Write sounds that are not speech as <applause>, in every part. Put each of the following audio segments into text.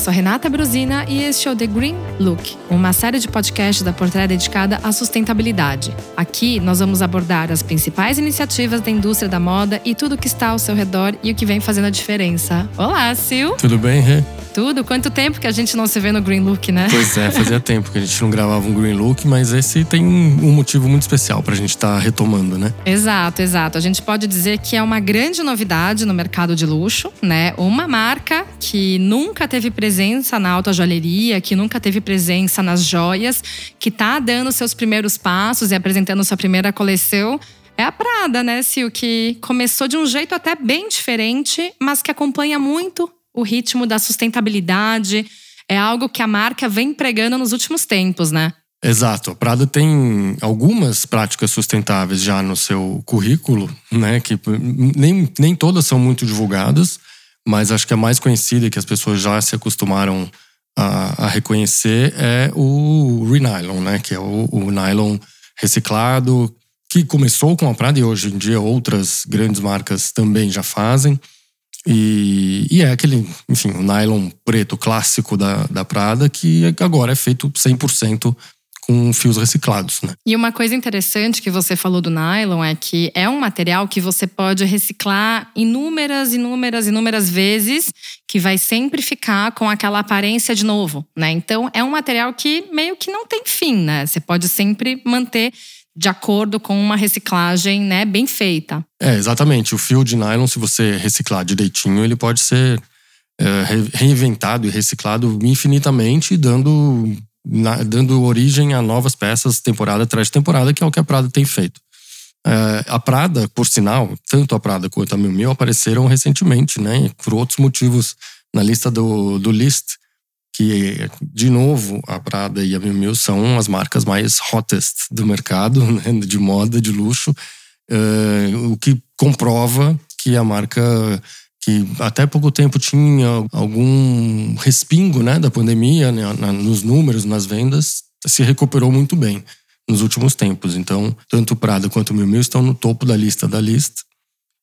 sou Renata Brusina e este é o The Green Look, uma série de podcasts da Portrait dedicada à sustentabilidade. Aqui nós vamos abordar as principais iniciativas da indústria da moda e tudo o que está ao seu redor e o que vem fazendo a diferença. Olá, Sil! Tudo bem, Rê? Tudo. Quanto tempo que a gente não se vê no Green Look, né? Pois é, fazia <laughs> tempo que a gente não gravava um Green Look, mas esse tem um motivo muito especial pra gente estar tá retomando, né? Exato, exato. A gente pode dizer que é uma grande novidade no mercado de luxo, né? Uma marca que nunca teve presença na alta joalheria, que nunca teve presença nas joias, que tá dando seus primeiros passos e apresentando sua primeira coleção. É a Prada, né, Sil? Que começou de um jeito até bem diferente, mas que acompanha muito o ritmo da sustentabilidade. É algo que a marca vem pregando nos últimos tempos, né? Exato. A Prada tem algumas práticas sustentáveis já no seu currículo, né? Que nem, nem todas são muito divulgadas, mas acho que a mais conhecida e que as pessoas já se acostumaram a, a reconhecer é o Renylon, né? Que é o, o nylon reciclado, que começou com a Prada e hoje em dia outras grandes marcas também já fazem. E, e, é aquele, enfim, o nylon preto clássico da, da Prada, que agora é feito 100% com fios reciclados, né? E uma coisa interessante que você falou do nylon é que é um material que você pode reciclar inúmeras, inúmeras, inúmeras vezes, que vai sempre ficar com aquela aparência de novo, né? Então é um material que meio que não tem fim, né? Você pode sempre manter de acordo com uma reciclagem né, bem feita. É, exatamente. O fio de nylon, se você reciclar direitinho, ele pode ser é, reinventado e reciclado infinitamente, dando, na, dando origem a novas peças temporada atrás temporada, que é o que a Prada tem feito. É, a Prada, por sinal, tanto a Prada quanto a Miu Miu apareceram recentemente, né, por outros motivos, na lista do, do List, que, de novo, a Prada e a Miu Miu são as marcas mais hottest do mercado, <laughs> né, de moda, de luxo, uh, o que comprova que a marca que até pouco tempo tinha algum respingo né, da pandemia né, nos números, nas vendas, se recuperou muito bem nos últimos tempos. Então, tanto Prada quanto Miu Miu estão no topo da lista da lista.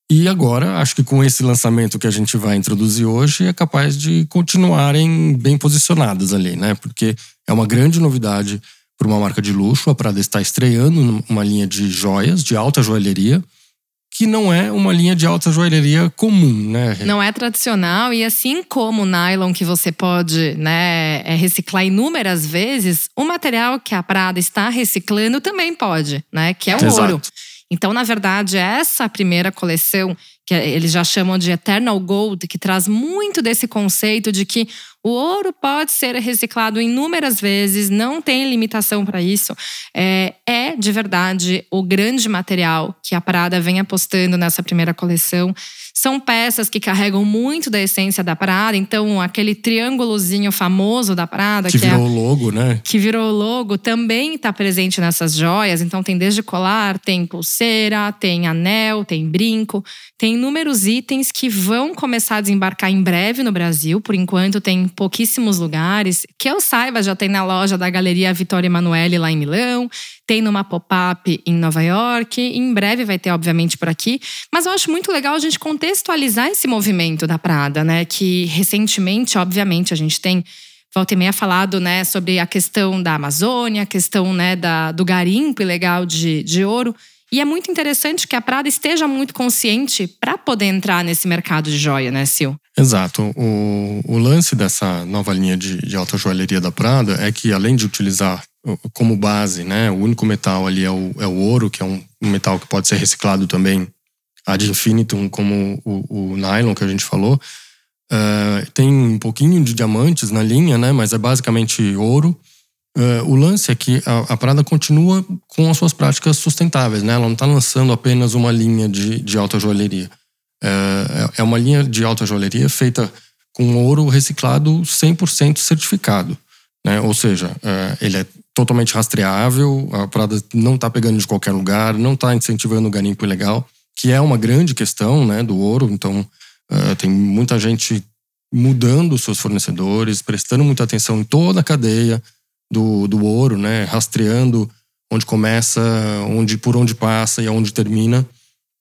E agora, acho que com esse lançamento que a gente vai introduzir hoje, é capaz de continuarem bem posicionadas ali, né? Porque é uma grande novidade para uma marca de luxo. A Prada está estreando uma linha de joias, de alta joalheria, que não é uma linha de alta joalheria comum, né? Não é tradicional e assim como o nylon que você pode, né, é, reciclar inúmeras vezes, o material que a Prada está reciclando também pode, né, que é o Exato. ouro. Então, na verdade, essa primeira coleção, que eles já chamam de Eternal Gold, que traz muito desse conceito de que o ouro pode ser reciclado inúmeras vezes, não tem limitação para isso. É, é, de verdade o grande material que a Prada vem apostando nessa primeira coleção. São peças que carregam muito da essência da Prada, então aquele triângulozinho famoso da Prada. Que, que virou é, o logo, né? Que virou o logo, também está presente nessas joias. Então tem desde colar, tem pulseira, tem anel, tem brinco, tem inúmeros itens que vão começar a desembarcar em breve no Brasil. Por enquanto tem pouquíssimos lugares. Que eu saiba, já tem na loja da Galeria Vittorio Emanuele lá em Milão tem numa pop-up em Nova York, em breve vai ter, obviamente, por aqui. Mas eu acho muito legal a gente contextualizar esse movimento da Prada, né? Que recentemente, obviamente, a gente tem. Volta e meia falado né, sobre a questão da Amazônia, a questão né, da, do garimpo ilegal de, de ouro. E é muito interessante que a Prada esteja muito consciente para poder entrar nesse mercado de joia, né, Sil? Exato. O, o lance dessa nova linha de, de alta joalheria da Prada é que, além de utilizar como base, né, o único metal ali é o, é o ouro, que é um, um metal que pode ser reciclado também ad infinitum, como o, o nylon que a gente falou. Uh, tem um pouquinho de diamantes na linha, né, mas é basicamente ouro. Uh, o lance é que a, a, Prada continua com as suas práticas sustentáveis, né? Ela não está lançando apenas uma linha de, de alta joalheria. Uh, é uma linha de alta joalheria feita com ouro reciclado 100% certificado. Né? Ou seja, uh, ele é totalmente rastreável, a Prada não está pegando de qualquer lugar, não está incentivando o garimpo ilegal, que é uma grande questão né, do ouro. Então, tem muita gente mudando seus fornecedores, prestando muita atenção em toda a cadeia, do, do ouro, né? Rastreando onde começa, onde por onde passa e aonde termina,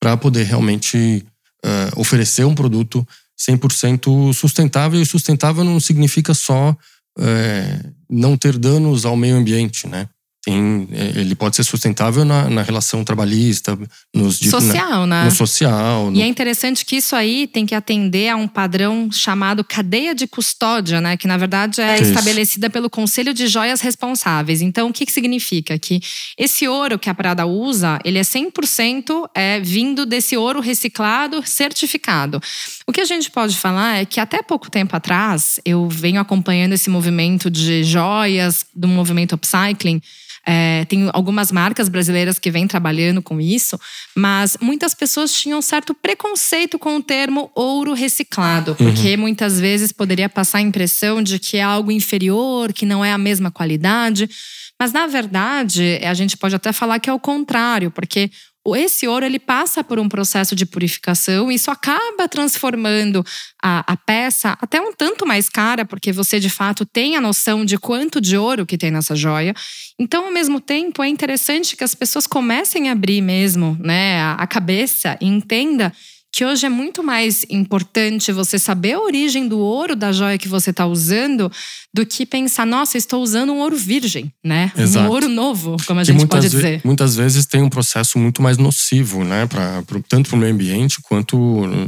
para poder realmente uh, oferecer um produto 100% sustentável. E sustentável não significa só é, não ter danos ao meio ambiente, né? Tem, é, ele pode ser sustentável na, na relação trabalhista, nos social, na, né? No social. No... E é interessante que isso aí tem que atender a um padrão chamado cadeia de custódia, né? Que na verdade é, é estabelecida pelo Conselho de Joias Responsáveis. Então, o que, que significa? Que esse ouro que a Prada usa, ele é 100% é, vindo desse ouro reciclado, certificado. O que a gente pode falar é que até pouco tempo atrás, eu venho acompanhando esse movimento de joias, do movimento upcycling. É, tem algumas marcas brasileiras que vêm trabalhando com isso, mas muitas pessoas tinham certo preconceito com o termo ouro reciclado, uhum. porque muitas vezes poderia passar a impressão de que é algo inferior, que não é a mesma qualidade. Mas na verdade, a gente pode até falar que é o contrário, porque esse ouro ele passa por um processo de purificação e isso acaba transformando a, a, peça até um tanto mais cara, porque você de fato tem a noção de quanto de ouro que tem nessa joia. Então, ao mesmo tempo, é interessante que as pessoas comecem a abrir mesmo né, a, a cabeça e entenda que hoje é muito mais importante você saber a origem do ouro da joia que você está usando do que pensar, nossa, estou usando um ouro virgem, né? Exato. Um ouro novo, como a gente pode dizer. Muitas vezes tem um processo muito mais nocivo, né? Pra, pra tanto para o meio ambiente quanto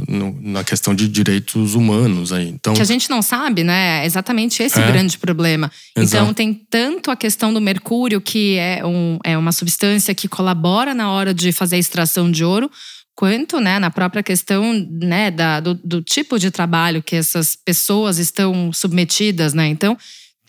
no, na questão de direitos humanos aí. Então, que a gente não sabe, né? É exatamente esse é. o grande problema. Exato. Então tem tanto a questão do mercúrio, que é, um, é uma substância que colabora na hora de fazer a extração de ouro, quanto né, na própria questão né, da, do, do, tipo de trabalho que essas pessoas estão submetidas. Né? Então,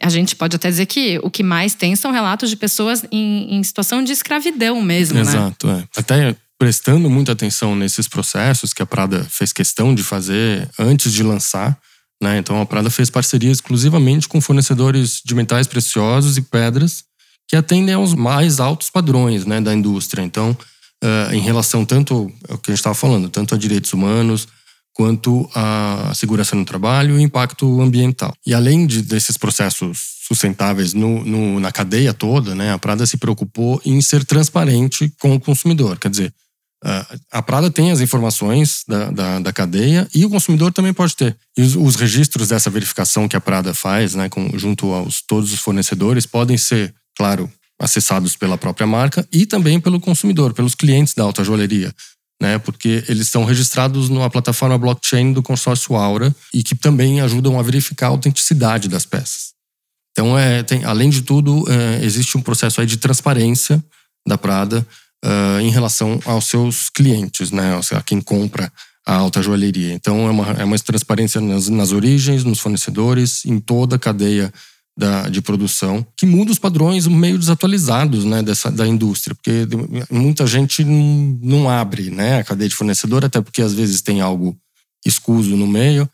a gente pode até dizer que o que mais tem são relatos de pessoas em, em situação de escravidão mesmo. Né? Exato. Né? É. Até prestando muita atenção nesses processos que a Prada fez questão de fazer antes de lançar. Né? Então, a Prada fez parceria exclusivamente com fornecedores de metais preciosos e pedras que atendem aos mais altos padrões né, da indústria. Então, uh, em relação tanto ao que a gente estava falando, tanto a direitos humanos quanto à segurança no trabalho e impacto ambiental. E além de, desses processos sustentáveis no, no, na cadeia toda, né, a Prada se preocupou em ser transparente com o consumidor. Quer dizer, uh, a Prada tem as informações da, da, da, cadeia e o consumidor também pode ter. E os, os registros dessa verificação que a Prada faz, né, com, junto aos todos os fornecedores, podem ser, claro, acessados pela própria marca e também pelo consumidor, pelos clientes da alta joalheria. Né, porque eles são registrados numa plataforma blockchain do consórcio Aura e que também ajudam a verificar a autenticidade das peças. Então, é, tem, além de tudo, é, existe um processo aí de transparência da Prada uh, em relação aos seus clientes, né, a quem compra a alta joalheria. Então, é uma, é uma transparência nas, nas origens, nos fornecedores, em toda a cadeia da, de produção, que muda os padrões meio desatualizados né, dessa, da indústria, porque muita gente não, abre né, a cadeia de fornecedor, até porque às vezes tem algo escuso no meio.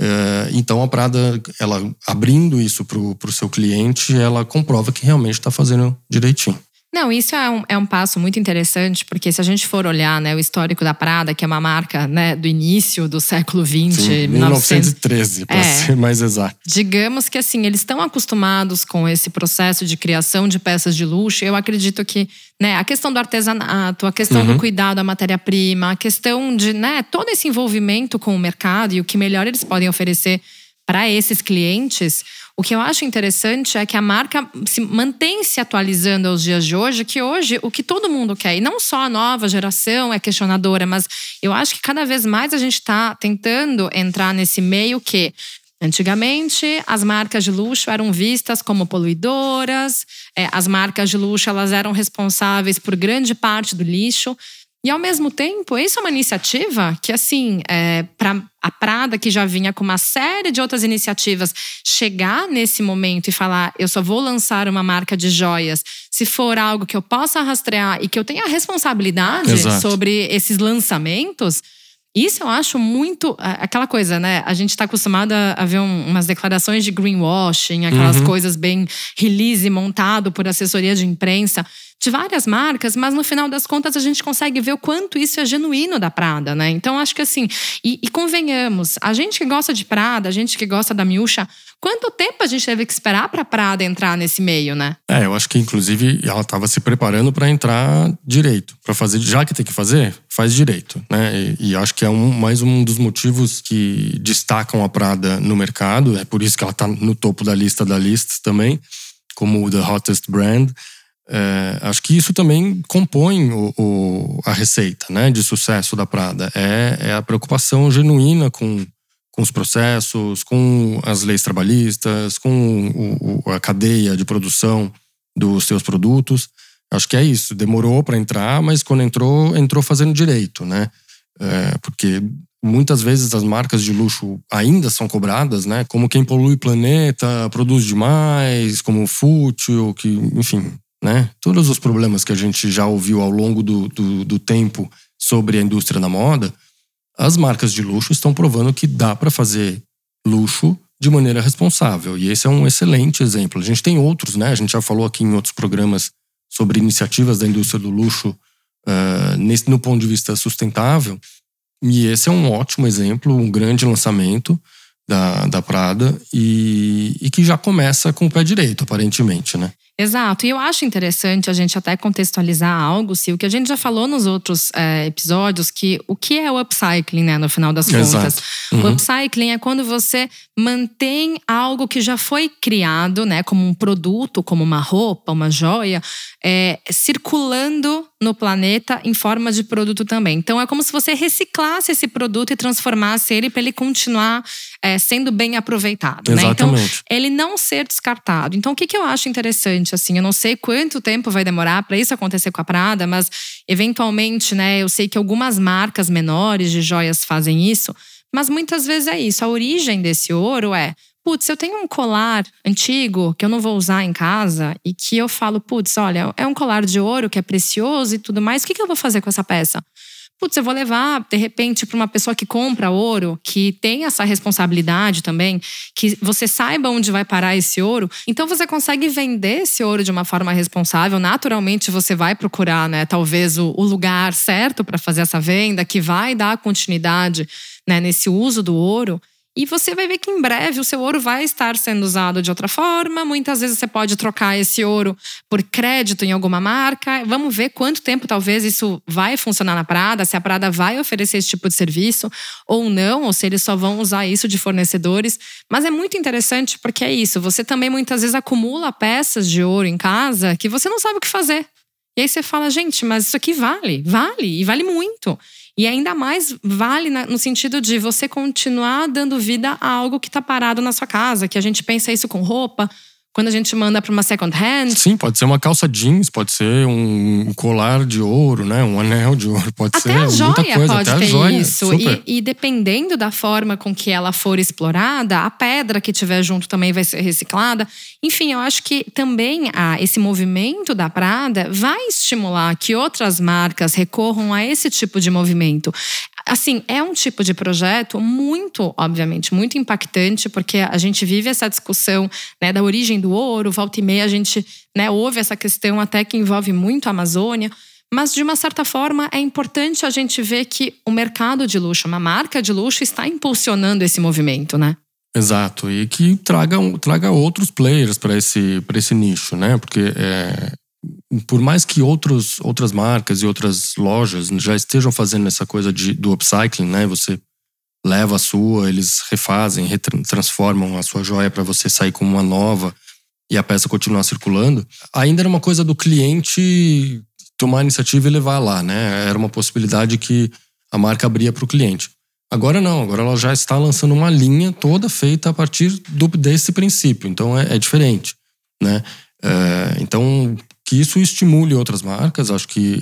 É, então a Prada, ela abrindo isso para o seu cliente, ela comprova que realmente está fazendo direitinho. Não, isso é um, é um passo muito interessante, porque se a gente for olhar né, o histórico da Prada, que é uma marca né, do início do século XX, Sim, 1913, para é, ser mais exato. Digamos que assim, eles estão acostumados com esse processo de criação de peças de luxo. Eu acredito que né, a questão do artesanato, a questão uhum. do cuidado da matéria-prima, a questão de né, todo esse envolvimento com o mercado e o que melhor eles podem oferecer para esses clientes o que eu acho interessante é que a marca se mantém se atualizando aos dias de hoje, que hoje o que todo mundo quer, e não só a nova geração é questionadora, mas eu acho que cada vez mais a gente está tentando entrar nesse meio que Antigamente, as marcas de luxo eram vistas como poluidoras, é, as marcas de luxo elas eram responsáveis por grande parte do lixo. E ao mesmo tempo, isso é uma iniciativa que, assim, é, para a Prada, que já vinha com uma série de outras iniciativas, chegar nesse momento e falar: eu só vou lançar uma marca de joias se for algo que eu possa rastrear e que eu tenha responsabilidade Exato. sobre esses lançamentos. Isso eu acho muito. Aquela coisa, né? A gente está acostumado a ver um, umas declarações de greenwashing, aquelas uhum. coisas bem release montado por assessoria de imprensa. De várias marcas, mas no final das contas a gente consegue ver o quanto isso é genuíno da Prada, né? Então acho que assim, e, e convenhamos, a gente que gosta de Prada, a gente que gosta da Miúcha, quanto tempo a gente teve que esperar para Prada entrar nesse meio, né? É, eu acho que inclusive ela estava se preparando para entrar direito, para fazer, já que tem que fazer, faz direito, né? E, e acho que é um, mais um dos motivos que destacam a Prada no mercado, é por isso que ela está no topo da lista da lista também, como the hottest brand. É, acho que isso também compõe o, o, a receita né, de sucesso da Prada. É, é, a preocupação genuína com, com os processos, com as leis trabalhistas, com o, a cadeia de produção dos seus produtos. Acho que é isso. Demorou para entrar, mas quando entrou, entrou fazendo direito, né? É, porque muitas vezes as marcas de luxo ainda são cobradas, né? Como quem polui o planeta, produz demais, como fútil, que, enfim, né? Todos os problemas que a gente já ouviu ao longo do, do, do tempo sobre a indústria da moda, as marcas de luxo estão provando que dá para fazer luxo de maneira responsável. E esse é um excelente exemplo. A gente tem outros, né? A gente já falou aqui em outros programas sobre iniciativas da indústria do luxo uh, nesse, no ponto de vista sustentável. E esse é um ótimo exemplo, um grande lançamento da, da Prada e, e que já começa com o pé direito, aparentemente, né? Exato. E eu acho interessante a gente até contextualizar algo, se o que a gente já falou nos outros é, episódios, que o que é o upcycling, né, no final das contas. Uhum. O upcycling é quando você mantém algo que já foi criado, né, como um produto, como uma roupa, uma joia, é, circulando no planeta em forma de produto também. Então é como se você reciclasse esse produto e transformasse ele para ele continuar é, sendo bem aproveitado. Né? Então, ele não ser descartado. Então, o que, que eu acho interessante, assim, eu não sei quanto tempo vai demorar para isso acontecer com a Prada, mas eventualmente, né, eu sei que algumas marcas menores de joias fazem isso, mas muitas vezes é isso. A origem desse ouro é putz, eu tenho um colar antigo que eu não vou usar em casa e que eu falo, putz, olha, é um colar de ouro que é precioso e tudo mais, o que, que eu vou fazer com essa peça? Putz, eu vou levar, de repente, para uma pessoa que compra ouro, que tem essa responsabilidade também, que você saiba onde vai parar esse ouro. Então você consegue vender esse ouro de uma forma responsável. Naturalmente, você vai procurar, né, talvez, o, o lugar certo para fazer essa venda, que vai dar continuidade né, nesse uso do ouro. E você vai ver que em breve o seu ouro vai estar sendo usado de outra forma. Muitas vezes você pode trocar esse ouro por crédito em alguma marca. Vamos ver quanto tempo talvez isso vai funcionar na Prada, se a Prada vai oferecer esse tipo de serviço ou não, ou se eles só vão usar isso de fornecedores. Mas é muito interessante porque é isso. Você também muitas vezes acumula peças de ouro em casa que você não sabe o que fazer. E aí você fala, gente, mas isso aqui vale, vale, e vale muito. E ainda mais vale no sentido de você continuar dando vida a algo que está parado na sua casa, que a gente pensa isso com roupa, quando a gente manda para uma second hand. Sim, pode ser uma calça jeans, pode ser um colar de ouro, né? Um anel de ouro, pode até ser a joia muita coisa, pode até ter a joia. isso. E, e, dependendo da forma com que ela for explorada, a pedra que tiver junto também vai ser reciclada. Enfim, eu acho que também ah, esse movimento da Prada vai estimular que outras marcas recorram a esse tipo de movimento assim, é um tipo de projeto muito, obviamente, muito impactante, porque a gente vive essa discussão né, da origem do ouro, volta e meia a gente né, ouve essa questão até que envolve muito a Amazônia. Mas, de uma certa forma, é importante a gente ver que o mercado de luxo, uma marca de luxo, está impulsionando esse movimento, né? Exato, e que traga, traga outros players para esse, esse nicho, né? Porque é, por mais que outros, outras marcas e outras lojas já estejam fazendo essa coisa de, do upcycling, né? Você leva a sua, eles refazem, transformam a sua joia para você sair com uma nova e a peça continuar circulando. Ainda era uma coisa do cliente tomar a iniciativa e levar lá, né? Era uma possibilidade que a marca abria para o cliente. Agora não, agora ela já está lançando uma linha toda feita a partir do, desse princípio. Então é, é diferente, né? É, então que isso estimule outras marcas. Acho que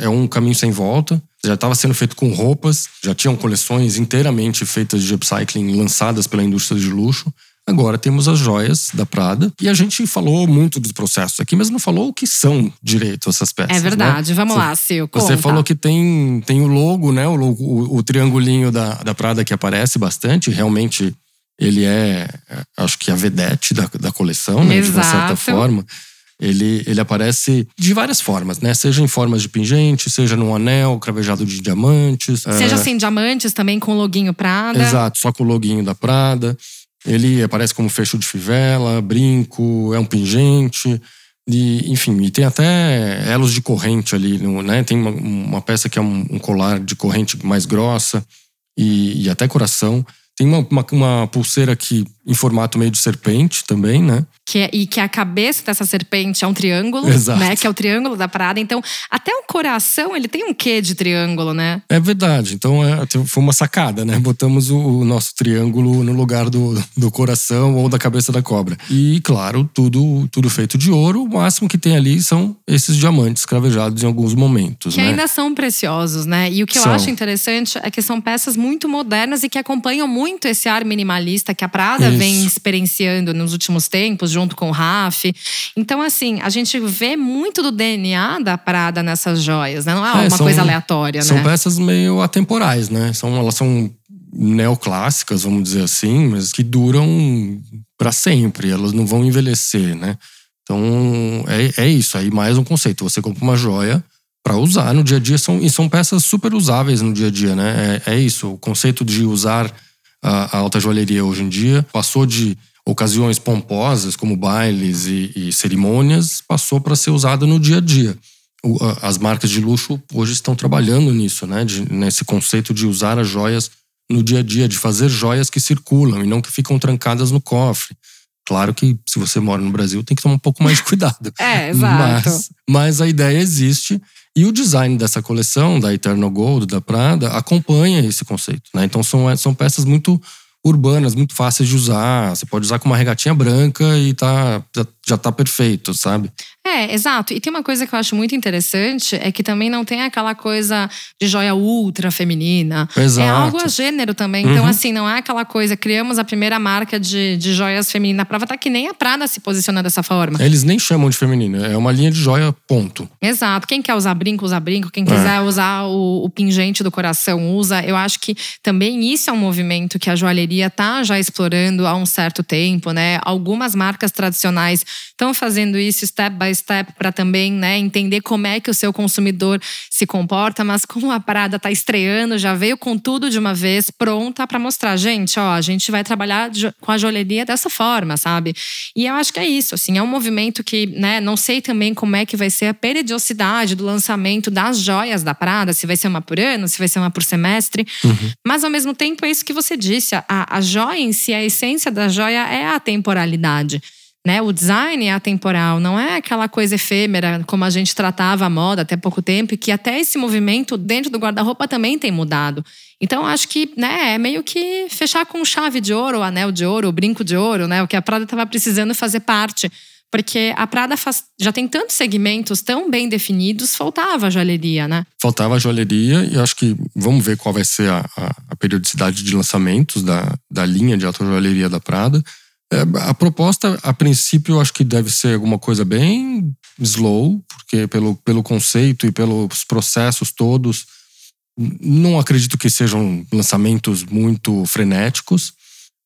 é, é um caminho sem volta. Já estava sendo feito com roupas, já tinham coleções inteiramente feitas de upcycling lançadas pela indústria de luxo. Agora temos as joias da Prada. E a gente falou muito dos processos aqui, mas não falou o que são direito essas peças. É verdade. Né? Vamos você, lá, Sil. Você falou que tem, tem o logo, né? O, logo, o, o triangulinho da, da Prada que aparece bastante. Realmente, ele é, acho que a vedete da, da coleção, né? Exato. De uma certa forma. Ele, ele aparece de várias formas, né? Seja em formas de pingente, seja num anel cravejado de diamantes. Seja é... assim, diamantes também com o loginho Prada. Exato, só com o loginho da Prada. Ele aparece como fecho de fivela, brinco, é um pingente. E, enfim, e tem até elos de corrente ali, né? Tem uma, uma peça que é um, um, colar de corrente mais grossa e, e até coração. Tem uma, uma, uma, pulseira aqui em formato meio de serpente também, né? Que é, e que a cabeça dessa serpente é um triângulo, Exato. né? Que é o triângulo da Prada. Então, até o coração, ele tem um quê de triângulo, né? É verdade. Então, é, foi uma sacada, né? Botamos o, o, nosso triângulo no lugar do, do coração ou da cabeça da cobra. E, claro, tudo, tudo feito de ouro. O máximo que tem ali são esses diamantes cravejados em alguns momentos, Que né? ainda são preciosos, né? E o que eu São. acho interessante é que são peças muito modernas e que acompanham muito esse ar minimalista que a Prada Isso. Vem experienciando nos últimos tempos, junto com o Raf. Então, assim, a gente vê muito do DNA da Prada nessas joias, né? Não é, É, uma são- coisa aleatória, São né? peças meio atemporais, né? São, elas são neoclássicas, vamos dizer assim, mas que duram para sempre. Elas não vão envelhecer, né? Então é, é isso. Aí mais um conceito. Você compra uma joia para usar no dia a dia são, e são peças super usáveis no dia a dia, né? É, é isso. O conceito de usar a, a alta joalheria hoje em dia passou de ocasiões pomposas como bailes e, e cerimônias passou para ser usada no dia a dia o- as marcas de luxo hoje estão trabalhando nisso, né? De- nesse conceito de usar as joias no dia a dia, de fazer joias que circulam e não que ficam trancadas no cofre. Claro que se você mora no Brasil tem que tomar um pouco mais de <laughs> cuidado. É, exato. Mas, mas a ideia existe e o design dessa coleção, da Eternal Gold, da Prada, acompanha esse conceito. Né? Então são, são peças muito urbanas, muito fáceis de usar. Você pode usar com uma regatinha branca e tá, já, já tá perfeito, sabe? É, exato. E tem uma coisa que eu acho muito interessante, é que também não tem aquela coisa de joia ultra feminina. Exato. É algo a gênero também. Então, Uhum. assim, não é aquela coisa, criamos a primeira marca de, de joias femininas. A prova tá que nem a Prada se posiciona dessa forma. Eles nem chamam de feminino, é uma linha de joia, ponto. Exato. Quem quer usar brinco, usa brinco. É. Quem quiser usar o, o pingente do coração, usa. Eu acho que também isso é um movimento que a joalheria tá já explorando há um certo tempo, né? Algumas marcas tradicionais estão fazendo isso step by step para também, né, entender como é que o seu consumidor se comporta, mas como a Prada tá estreando, já veio com tudo de uma vez, pronta para mostrar, gente, ó, a gente vai trabalhar com a joalheria dessa forma, sabe? E eu acho que é isso, assim, é um movimento que, né, não sei também como é que vai ser a periodicidade do lançamento das joias da Prada, se vai ser uma por ano, se vai ser uma por semestre. Mas ao mesmo tempo é isso que você disse, a, a joia em si, a essência da joia é a temporalidade. Né? O design é atemporal, não é aquela coisa efêmera como a gente tratava a moda até pouco tempo, e que até esse movimento dentro do guarda-roupa também tem mudado. Então, acho que né, é meio que fechar com chave de ouro, o anel de ouro, o brinco de ouro, né? O que a Prada estava precisando fazer parte. Porque a Prada faz- já tem tantos segmentos tão bem definidos, faltava a joalheria, né? Faltava a joalheria e acho que vamos ver qual vai ser a, a- a periodicidade de lançamentos da, da linha de alta joalheria da Prada. É, a proposta, a princípio, eu acho que deve ser alguma coisa bem slow, porque pelo, pelo conceito e pelos processos todos, não acredito que sejam lançamentos muito frenéticos.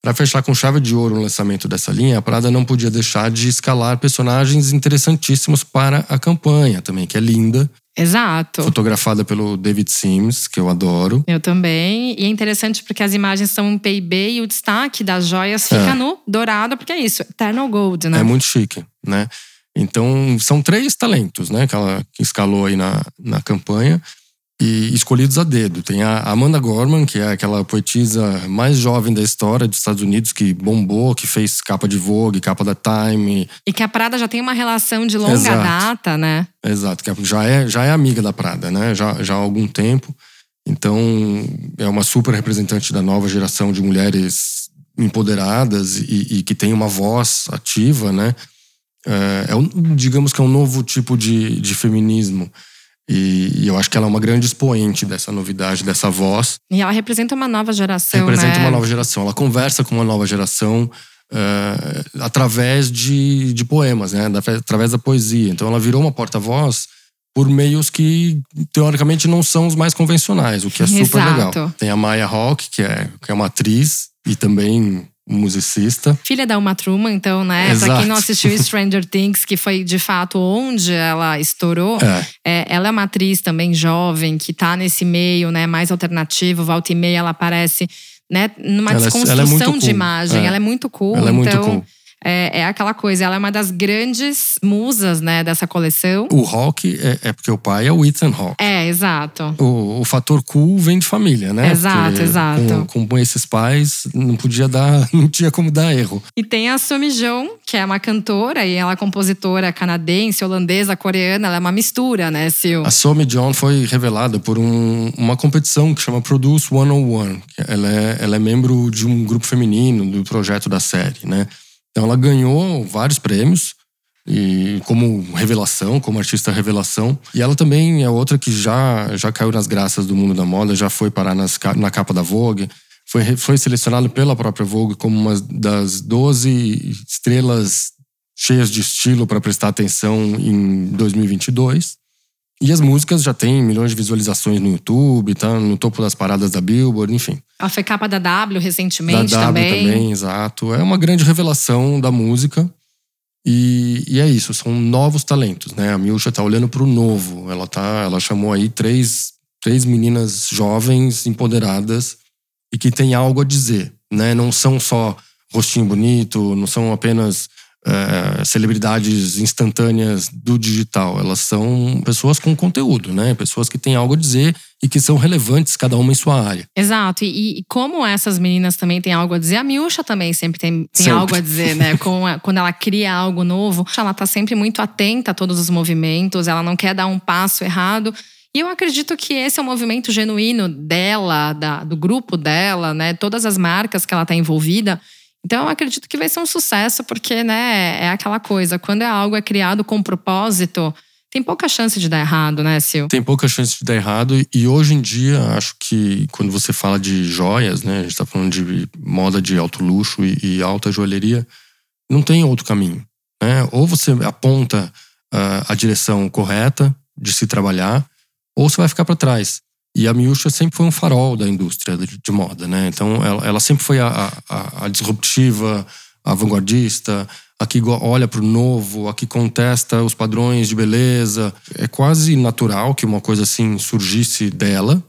Para fechar com chave de ouro o lançamento dessa linha, a Prada não podia deixar de escalar personagens interessantíssimos para a campanha também, que é linda, Exato. fotografada pelo David Sims, que eu adoro. Eu também. E é interessante porque as imagens são em PIB e o destaque das joias fica É. no dourado, porque é isso, Eternal Gold, né? É muito chique, né? Então, são três talentos, né? Que ela escalou aí na, na campanha e escolhidos a dedo. Tem a Amanda Gorman, que é aquela poetisa mais jovem da história dos Estados Unidos, que bombou, que fez capa de Vogue, capa da Time. E que a Prada já tem uma relação de longa Exato. data, né? Exato, que já é, já é amiga da Prada, né? Já, já há algum tempo. Então, é uma super representante da nova geração de mulheres empoderadas e, e que tem uma voz ativa, né? É, é um, digamos que é um novo tipo de, de feminismo. E, e eu acho que ela é uma grande expoente dessa novidade, dessa voz. E ela representa uma nova geração, representa né? uma nova geração. Ela conversa com uma nova geração é, através de, de poemas, né? Da- através da poesia. Então ela virou uma porta-voz por meios que teoricamente não são os mais convencionais, o que é super Exato. legal. Tem a Maya Hawke, que é, que é uma atriz e também musicista. Filha da Uma Truman, então, né? Exato. Pra quem não assistiu <laughs> Stranger Things, que foi de fato onde ela estourou, É. é, ela é uma atriz também jovem, que tá nesse meio, né, mais alternativo, volta e meia ela aparece, né, numa Ela é- desconstrução ela é de cool. imagem. É. Ela é muito cool. Ela é muito então, cool. É, é aquela coisa, ela é uma das grandes musas, né, dessa coleção. O Hawk é, é porque o pai é o Ethan Hawke. É, exato. O, o fator cool vem de família, né? Exato, Porque exato. Com, com esses pais, não podia dar, <laughs> não tinha como dar erro. E tem a Sumi Jong, que é uma cantora e ela é compositora canadense, holandesa, coreana, ela é uma mistura, né, Sil? A Somi John foi revelada por um- uma competição que chama Produce 101. que Ela é, ela é membro de um grupo feminino do projeto da série, né? Então ela ganhou vários prêmios e como revelação, como artista revelação. E ela também é outra que já já caiu nas graças do mundo da moda, já foi parar nas, na capa da Vogue. Foi, foi selecionada pela própria Vogue como uma das 12 estrelas cheias de estilo para prestar atenção em 2022. E as músicas já têm milhões de visualizações no YouTube, tá no topo das paradas da Billboard, enfim. Ela foi capa da W recentemente da W também. também, exato. É uma grande revelação da música. E, e é isso, são novos talentos, né? A Milcha tá olhando pro novo. Ela tá, ela chamou aí três, três meninas jovens, empoderadas e que têm algo a dizer, né? Não são só rostinho bonito, não são apenas é, celebridades instantâneas do digital. Elas são pessoas com conteúdo, né? Pessoas que têm algo a dizer e que são relevantes, cada uma em sua área. Exato. E, e como essas meninas também têm algo a dizer, a Miúcha também sempre tem, tem Sempre. algo a dizer, né? <laughs> Com a- quando ela cria algo novo, ela tá sempre muito atenta a todos os movimentos, ela não quer dar um passo errado. E eu acredito que esse é um movimento genuíno dela, da- do grupo dela, né? Todas as marcas que ela tá envolvida. Então eu acredito que vai ser um sucesso, porque, né, é aquela coisa, quando é algo é criado com propósito, tem pouca chance de dar errado, né, Sil? tem pouca chance de dar errado. E hoje em dia, acho que quando você fala de joias, né? A gente tá falando de moda de alto luxo e, e alta joalheria, não tem outro caminho. Né? Ou você aponta ah, a direção correta de se trabalhar, ou você vai ficar para trás. E a Miúcha sempre foi um farol da indústria de, de moda, né? Então ela, ela sempre foi a, a- a disruptiva, a vanguardista, a que olha para o novo, a que contesta os padrões de beleza. É quase natural que uma coisa assim surgisse dela,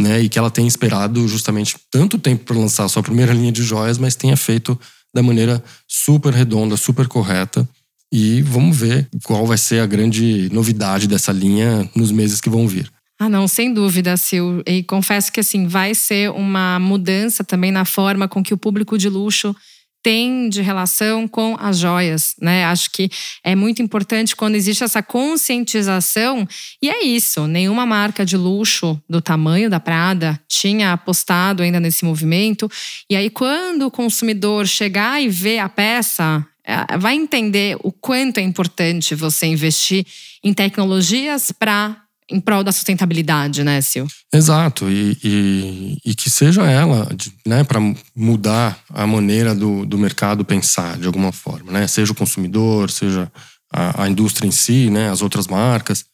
né? E que ela tenha esperado justamente tanto tempo para lançar a sua primeira linha de joias, mas tenha feito da maneira super redonda, super correta. E vamos ver qual vai ser a grande novidade dessa linha nos meses que vão vir. Ah, não, sem dúvida, Sil. E confesso que assim vai ser uma mudança também na forma com que o público de luxo tem de relação com as joias, né? Acho que é muito importante quando existe essa conscientização. E é isso, nenhuma marca de luxo do tamanho da Prada tinha apostado ainda nesse movimento. E aí quando o consumidor chegar e ver a peça, eh, vai entender o quanto é importante você investir em tecnologias para em prol da sustentabilidade, né, Sil? Exato, e, e, e que seja ela, né, para mudar a maneira do, do mercado pensar de alguma forma, né? Seja o consumidor, seja a, a indústria em si, né, as outras marcas.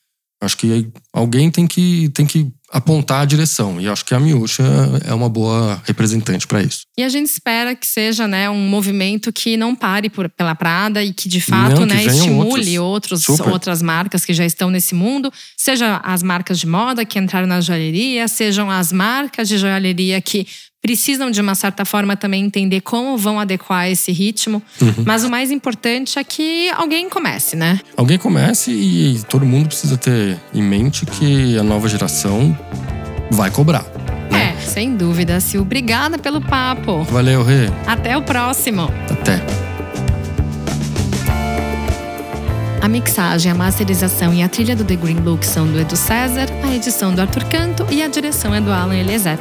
Acho que alguém tem que, tem que apontar a direção, e acho que a Miúcha é uma boa representante para isso. E a gente espera que seja, né, um movimento que não pare por- pela Prada e que de fato, Não, que né, estimule outros. outros, outras marcas que já estão nesse mundo, seja as marcas de moda que entraram na joalheria, sejam as marcas de joalheria que precisam de uma certa forma também entender como vão adequar esse ritmo. Uhum. Mas o mais importante é que alguém comece, né? Alguém comece e todo mundo precisa ter em mente que a nova geração vai cobrar. É, sem dúvida, Sil. Obrigada pelo papo. Valeu, Rê. Até o próximo. Até. A mixagem, a masterização e a trilha do The Green Look são do Edu César, a edição do Arthur Canto e a direção é do Alan Eliezer.